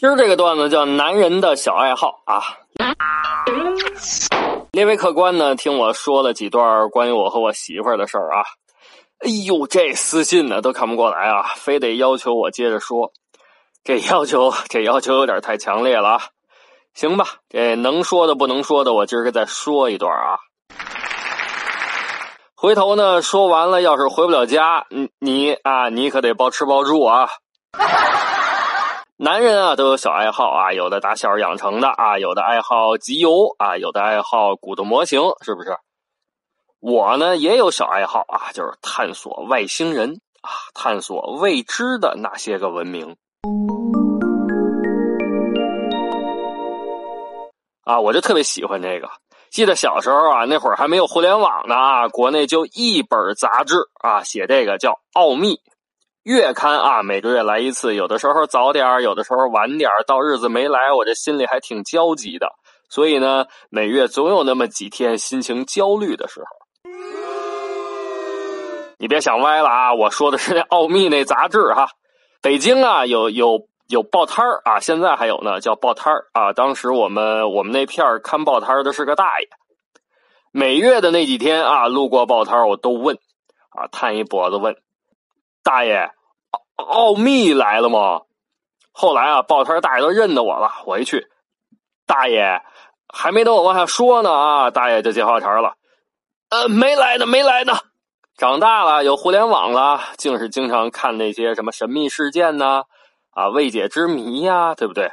今儿这个段子叫《男人的小爱好》啊。列位客官呢，听我说了几段关于我和我媳妇儿的事儿啊。哎呦，这私信呢都看不过来啊，非得要求我接着说。这要求，这要求有点太强烈了啊。行吧，这能说的不能说的，我今儿个再说一段啊。回头呢，说完了，要是回不了家，你你啊，你可得包吃包住啊。男人啊，都有小爱好啊，有的打小养成的啊，有的爱好集邮啊，有的爱好骨头模型，是不是？我呢也有小爱好啊，就是探索外星人啊，探索未知的那些个文明啊，我就特别喜欢这个。记得小时候啊，那会儿还没有互联网呢啊，国内就一本杂志啊，写这个叫《奥秘》月刊啊，每个月来一次，有的时候早点有的时候晚点到日子没来，我这心里还挺焦急的。所以呢，每月总有那么几天心情焦虑的时候。你别想歪了啊！我说的是那奥秘那杂志哈。北京啊，有有有报摊儿啊，现在还有呢，叫报摊儿啊。当时我们我们那片儿看报摊的是个大爷，每月的那几天啊，路过报摊我都问啊，探一脖子问大爷，奥奥秘来了吗？后来啊，报摊大爷都认得我了，我一去，大爷还没等我往下说呢啊，大爷就接话茬了，呃，没来呢，没来呢。长大了有互联网了，竟是经常看那些什么神秘事件呢，啊未解之谜呀，对不对？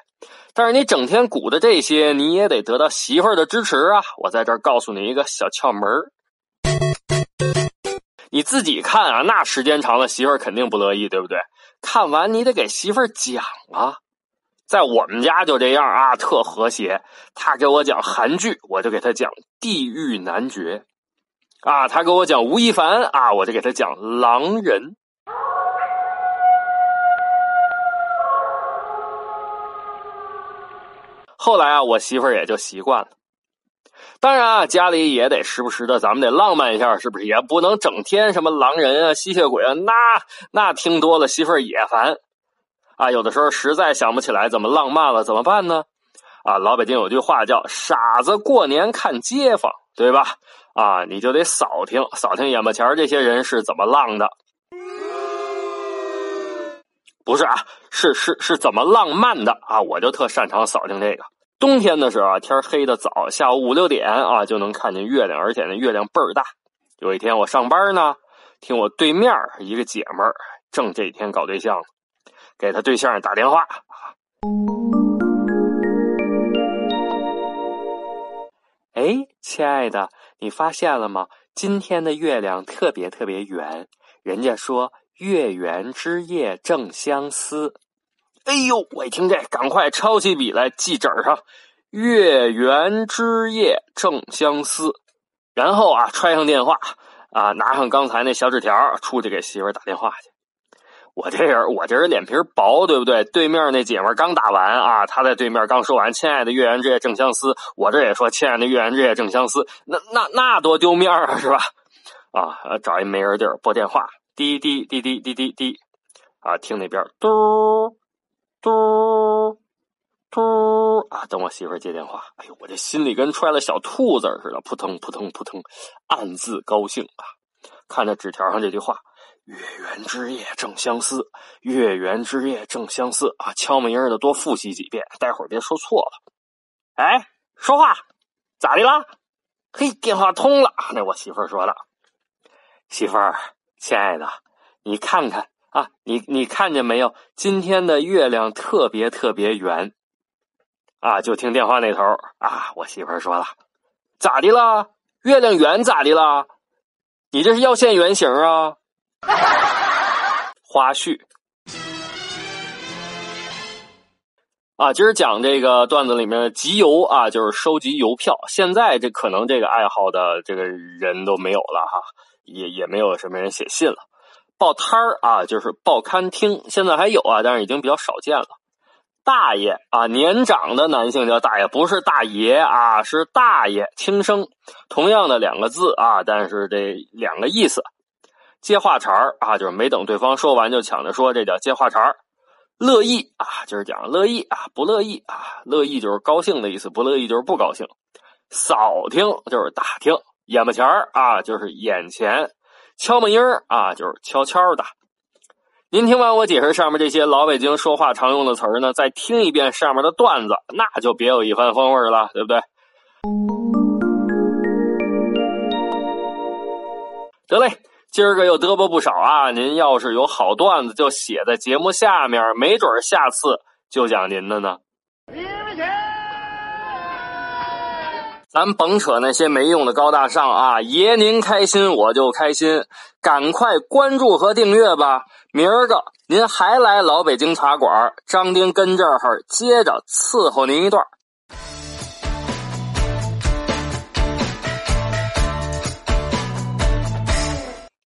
但是你整天鼓的这些，你也得得到媳妇儿的支持啊！我在这儿告诉你一个小窍门你自己看啊，那时间长了，媳妇儿肯定不乐意，对不对？看完你得给媳妇儿讲啊。在我们家就这样啊，特和谐。他给我讲韩剧，我就给他讲《地狱男爵》。啊，他给我讲吴亦凡啊，我就给他讲狼人。后来啊，我媳妇儿也就习惯了。当然啊，家里也得时不时的，咱们得浪漫一下，是不是？也不能整天什么狼人啊、吸血鬼啊，那那听多了媳妇儿也烦。啊，有的时候实在想不起来怎么浪漫了，怎么办呢？啊，老北京有句话叫“傻子过年看街坊”，对吧？啊，你就得扫听扫听眼巴前这些人是怎么浪的，不是啊，是是是怎么浪漫的啊？我就特擅长扫听这个。冬天的时候啊，天黑的早，下午五六点啊就能看见月亮，而且那月亮倍儿大。有一天我上班呢，听我对面一个姐们儿正这几天搞对象，给他对象打电话。哎，亲爱的，你发现了吗？今天的月亮特别特别圆。人家说月圆之夜正相思。哎呦，我一听这，赶快抄起笔来记纸上。月圆之夜正相思。然后啊，揣上电话啊，拿上刚才那小纸条，出去给媳妇打电话去。我这人，我这人脸皮薄，对不对？对面那姐们刚打完啊，她在对面刚说完“亲爱的月圆之夜正相思”，我这也说“亲爱的月圆之夜正相思”，那那那多丢面啊，是吧？啊，找一没人地儿拨电话，滴滴滴滴滴滴滴，啊，听那边嘟嘟嘟啊，等我媳妇接电话。哎呦，我这心里跟揣了小兔子似的，扑腾扑腾扑腾，暗自高兴啊！看着纸条上这句话。月圆之夜正相思，月圆之夜正相思啊！敲门音的多复习几遍，待会儿别说错了。哎，说话咋的啦？嘿，电话通了。那我媳妇儿说了：“媳妇儿，亲爱的，你看看啊，你你看见没有？今天的月亮特别特别圆啊！”就听电话那头啊，我媳妇儿说了：“咋的啦？月亮圆咋的啦？你这是要现原形啊？”花絮。啊，今儿讲这个段子里面的集邮啊，就是收集邮票。现在这可能这个爱好的这个人都没有了哈，也也没有什么人写信了。报摊儿啊，就是报刊厅，现在还有啊，但是已经比较少见了。大爷啊，年长的男性叫大爷，不是大爷啊，是大爷，轻声。同样的两个字啊，但是这两个意思。接话茬儿啊，就是没等对方说完就抢着说，这叫接话茬儿。乐意啊，就是讲乐意啊，不乐意啊，乐意就是高兴的意思，不乐意就是不高兴。扫听就是打听，眼巴前儿啊，就是眼前。敲门音儿啊，就是悄悄的。您听完我解释上面这些老北京说话常用的词儿呢，再听一遍上面的段子，那就别有一番风味了，对不对？得嘞。今儿个又嘚啵不少啊！您要是有好段子，就写在节目下面，没准下次就讲您的呢。咱甭扯那些没用的高大上啊！爷您开心，我就开心。赶快关注和订阅吧！明儿个您还来老北京茶馆，张丁跟这儿接着伺候您一段。